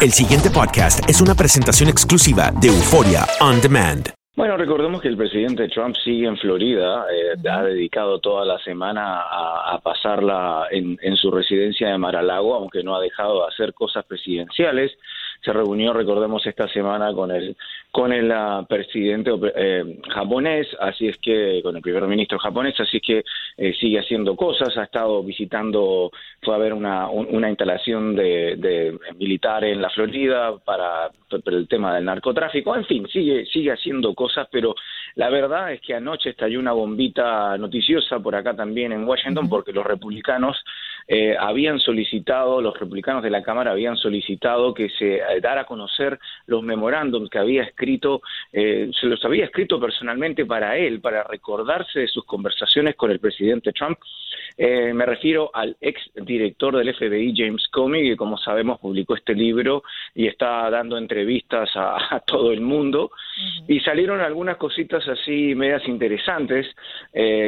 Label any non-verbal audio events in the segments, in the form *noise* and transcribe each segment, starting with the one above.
El siguiente podcast es una presentación exclusiva de Euforia On Demand. Bueno, recordemos que el presidente Trump sigue en Florida, eh, ha dedicado toda la semana a, pasarla en, en, su residencia de Mar-a-Lago, aunque no ha dejado de hacer cosas presidenciales se reunió, recordemos, esta semana con el con el uh, presidente eh, japonés, así es que con el primer ministro japonés, así es que eh, sigue haciendo cosas, ha estado visitando, fue a ver una, una instalación de, de militar en la Florida para, para, el tema del narcotráfico, en fin, sigue sigue haciendo cosas, pero la verdad es que anoche estalló una bombita noticiosa por acá también en Washington porque los republicanos eh, habían solicitado, los republicanos de la Cámara habían solicitado que se eh, dara a conocer los memorándums que había escrito, eh, se los había escrito personalmente para él, para recordarse de sus conversaciones con el presidente Trump. me refiero al ex director del FBI, James Comey, que como sabemos publicó este libro y está dando entrevistas a, *laughs* todo el mundo. Y salieron algunas cositas así medias interesantes,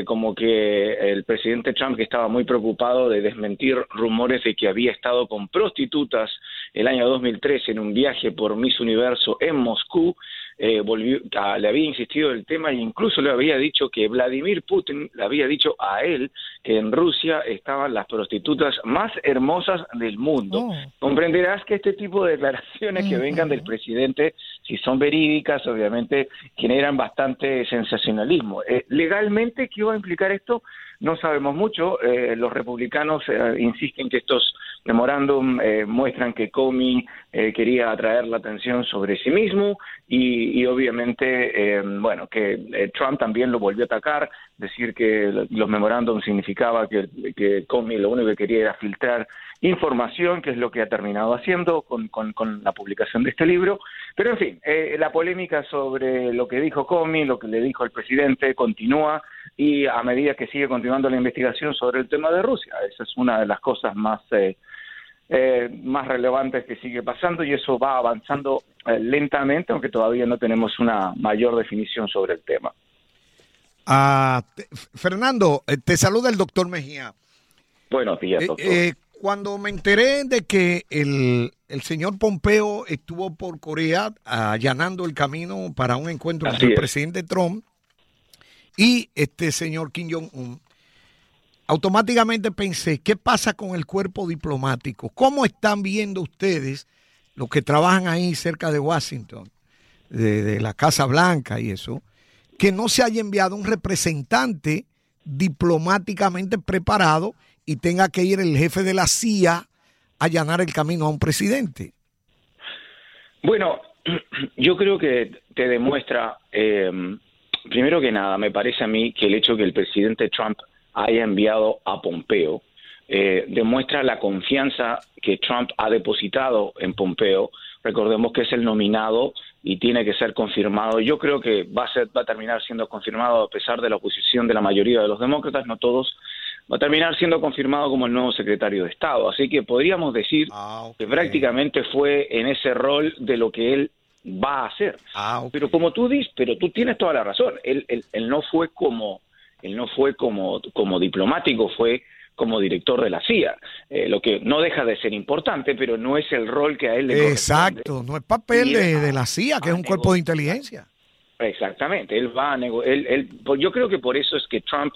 como que el presidente Trump, que estaba muy preocupado de desmentir rumores de que había estado con prostitutas el año 2013 en un viaje por Miss Universo en Moscú, eh, volvió, le había insistido el tema e incluso le había dicho que Vladimir Putin le había dicho a él que en Rusia estaban las prostitutas más hermosas del mundo. Oh. Comprenderás que este tipo de declaraciones que vengan del presidente, si son verídicas, obviamente generan bastante sensacionalismo. Eh, legalmente, ¿qué va a implicar esto? No sabemos mucho. Eh, los republicanos eh, insisten que estos memorándum eh, muestran que Comey quería atraer la atención sobre sí mismo y, obviamente, bueno, que Trump también lo volvió a atacar, decir que los memorándum significaba que, Comey lo único que quería era filtrar información, que es lo que ha terminado haciendo con, con, la publicación de este libro. Pero, en fin, la polémica sobre lo que dijo Comey, lo que le dijo el presidente, continúa y a medida que sigue continuando la investigación sobre el tema de Rusia. Esa es una de las cosas más, eh, eh, más relevantes que sigue pasando y eso va avanzando eh, lentamente, aunque todavía no tenemos una mayor definición sobre el tema. Ah, Fernando, te saluda el doctor Mejía. Buenos días, doctor. cuando me enteré de que el, el, señor Pompeo estuvo por Corea allanando el camino para un encuentro con el presidente Trump, y este señor Kim Jong-un, automáticamente pensé, ¿qué pasa con el cuerpo diplomático? ¿Cómo están viendo ustedes los que trabajan ahí cerca de Washington, de, la Casa Blanca y eso, que no se haya enviado un representante diplomáticamente preparado y tenga que ir el jefe de la CIA a allanar el camino a un presidente? Bueno, *clears throat* yo creo que te demuestra eh, primero que nada, me parece a mí que el hecho que el presidente Trump haya enviado a Pompeo eh, demuestra la confianza que Trump ha depositado en Pompeo. Recordemos que es el nominado y tiene que ser confirmado. Yo creo que va a, ser, va a terminar siendo confirmado a pesar de la oposición de la mayoría de los demócratas, no todos, va a terminar siendo confirmado como el nuevo secretario de Estado. Así que podríamos decir ah, que prácticamente fue en ese rol de lo que él va a hacer. Ah, pero como tú dices, pero tú tienes toda la razón. Él, él, no fue como él no fue como, como diplomático, fue como director de la CIA, eh, lo que no deja de ser importante, pero no es el rol que a él le Exacto, no es papel de, la CIA, que es un cuerpo de inteligencia. Exactamente, él va a él, él, pues yo creo que por eso es que Trump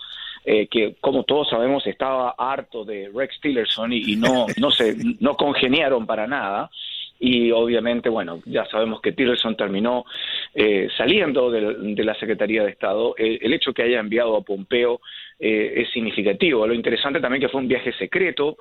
eh, que como todos sabemos estaba harto de Rex Tillerson y, y no no se no congeniaron para nada y obviamente, bueno, ya sabemos que Tillerson terminó eh, saliendo de, la Secretaría de Estado. el hecho que haya enviado a Pompeo eh, es significativo. Lo interesante también que fue un viaje secreto.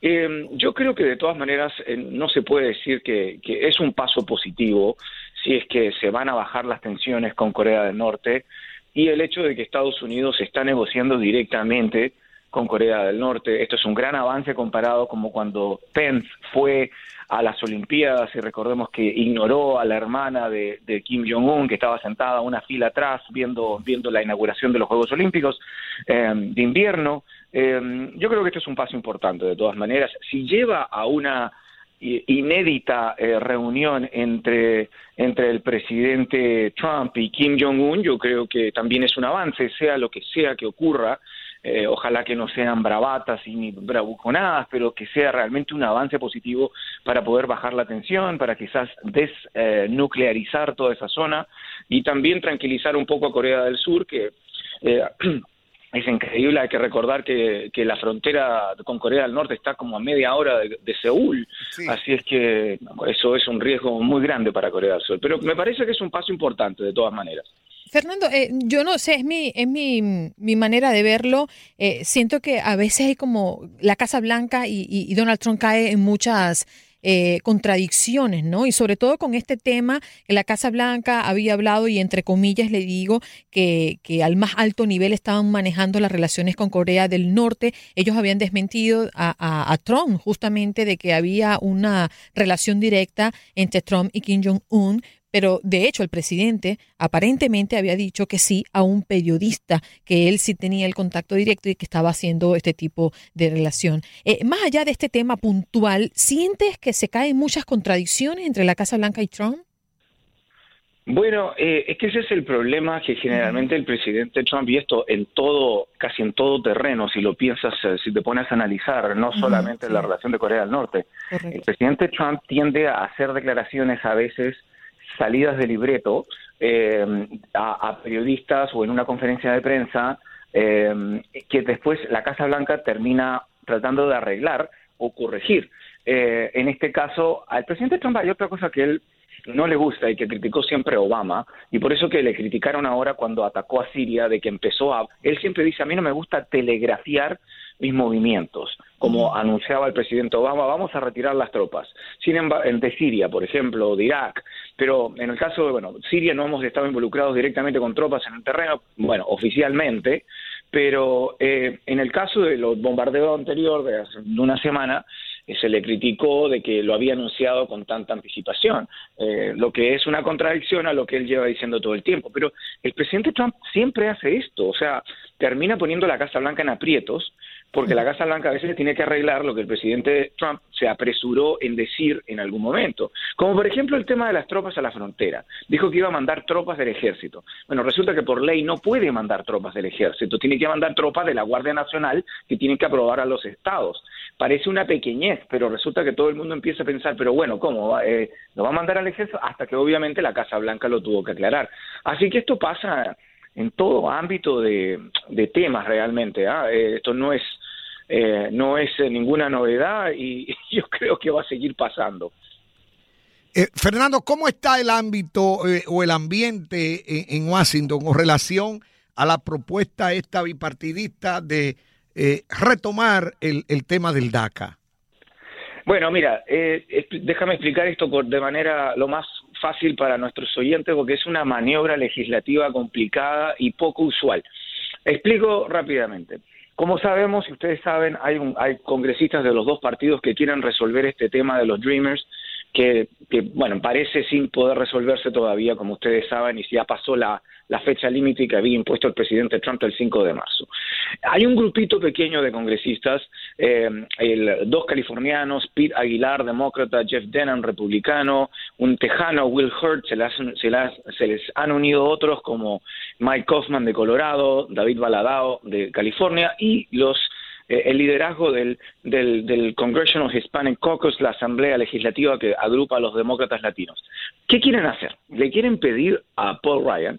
Eh, yo creo que de todas maneras no se puede decir que, que es un paso positivo si es que se van a bajar las tensiones con Corea del Norte y el hecho de que Estados Unidos está negociando directamente con Corea del Norte. Esto es un gran avance comparado como cuando Pence fue a las Olimpiadas y recordemos que ignoró a la hermana de, Kim Jong-un que estaba sentada una fila atrás viendo, viendo la inauguración de los Juegos Olímpicos em, de invierno. Em, yo creo que esto es un paso importante de todas maneras. Si lleva a una inédita eh, reunión entre, entre el presidente Trump y Kim Jong-un, yo creo que también es un avance, sea lo que sea que ocurra eh, ojalá que no sean bravatas y ni bravuconadas, pero que sea realmente un avance positivo para poder bajar la tensión, para quizás desnuclearizar toda esa zona y también tranquilizar un poco a Corea del Sur, que eh, *clears throat* es increíble, hay que recordar que, la frontera con Corea del Norte está como a media hora de, Seúl, así es que eso es un riesgo muy grande para Corea del Sur, pero me parece que es un paso importante de todas maneras. Fernando, eh, yo no sé, es mi, es mi, mi manera de verlo. Eh, siento que a veces hay como la Casa Blanca y, Donald Trump cae en muchas eh, contradicciones, ¿no? Y sobre todo con este tema, la Casa Blanca había hablado, y entre comillas le digo, que, que al más alto nivel estaban manejando las relaciones con Corea del Norte. Ellos habían desmentido a, Trump justamente de que había una relación directa entre Trump y Kim Jong-un, pero de hecho el presidente aparentemente había dicho que sí a un periodista, que él sí tenía el contacto directo y que estaba haciendo este tipo de relación. Eh, más allá de este tema puntual, ¿sientes que se caen muchas contradicciones entre la Casa Blanca y Trump? Bueno, eh, es que ese es el problema que generalmente el presidente Trump, y esto en todo, casi en todo terreno, si lo piensas, eh, si te pones a analizar, no solamente la relación de Corea del Norte, el presidente Trump tiende a hacer declaraciones a veces salidas de libreto eh, a, periodistas o en una conferencia de prensa eh, que después la Casa Blanca termina tratando de arreglar o corregir. Eh, en este caso, al presidente Trump hay otra cosa que él no le gusta y que criticó siempre Obama, y por eso que le criticaron ahora cuando atacó a Siria, de que empezó a... Él siempre dice, a mí no me gusta telegrafiar mis movimientos, como anunciaba el presidente Obama, vamos a retirar las tropas. Sin embargo, de Siria, por ejemplo, de Irak, pero en el caso de, bueno, Siria no hemos estado involucrados directamente con tropas en el terreno, bueno, oficialmente, pero eh, en el caso de los bombardeos anteriores de hace una semana, eh, se le criticó de que lo había anunciado con tanta anticipación, eh, lo que es una contradicción a lo que él lleva diciendo todo el tiempo. Pero el presidente Trump siempre hace esto, o sea, termina poniendo la Casa Blanca en aprietos porque la Casa Blanca a veces tiene que arreglar lo que el presidente Trump se apresuró en decir en algún momento. Como por ejemplo el tema de las tropas a la frontera. Dijo que iba a mandar tropas del ejército. Bueno, resulta que por ley no puede mandar tropas del ejército, tiene que mandar tropas de la Guardia Nacional que tienen que aprobar a los estados. Parece una pequeñez, pero resulta que todo el mundo empieza a pensar, pero bueno, ¿cómo? Eh, ¿Lo va a mandar al ejército? Hasta que obviamente la Casa Blanca lo tuvo que aclarar. Así que esto pasa en todo ámbito de, temas realmente. ¿ah? Eh, esto no es eh, no es eh, ninguna novedad y *laughs* yo creo que va a seguir pasando. Eh, Fernando, ¿cómo está el ámbito o el ambiente en, Washington con relación a la propuesta esta bipartidista de retomar el, tema del DACA? Bueno, mira, déjame explicar esto por, de manera lo más fácil para nuestros oyentes porque es una maniobra legislativa complicada y poco usual. Explico rápidamente. Como sabemos, y ustedes saben, hay, un, hay congresistas de los dos partidos que quieren resolver este tema de los Dreamers que, bueno, parece sin poder resolverse todavía, como ustedes saben, y ya pasó la, la fecha límite que había impuesto el presidente Trump el 5 de marzo. Hay un grupito pequeño de congresistas, eh, el, dos californianos, Pete Aguilar, demócrata, Jeff Denham, republicano, un tejano, Will Hurt, se, se, les han unido otros como Mike Kaufman de Colorado, David Baladao de California y los el liderazgo del, del, Congressional Hispanic Caucus, la Asamblea Legislativa que agrupa a los demócratas latinos. ¿Qué quieren hacer? Le quieren pedir a Paul Ryan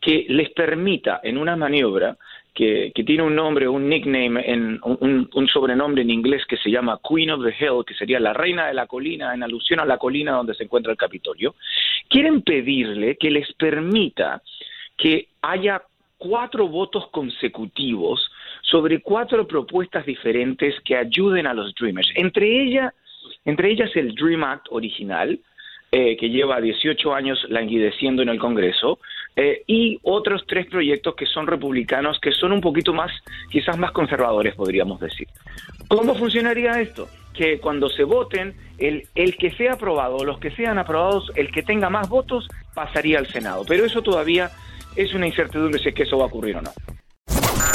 que les permita en una maniobra que, tiene un nombre, un nickname, en, un, un, sobrenombre en inglés que se llama Queen of the Hill, que sería la reina de la colina, en alusión a la colina donde se encuentra el Capitolio, quieren pedirle que les permita que haya cuatro votos consecutivos sobre cuatro propuestas diferentes que ayuden a los Dreamers. Entre, ella, entre ellas el Dream Act original, eh, que lleva 18 años languideciendo en el Congreso, eh, y otros tres proyectos que son republicanos, que son un poquito más, quizás más conservadores, podríamos decir. ¿Cómo funcionaría esto? Que cuando se voten, el, el que sea aprobado, los que sean aprobados, el que tenga más votos, pasaría al Senado. Pero eso todavía es una incertidumbre si es que eso va a ocurrir o no.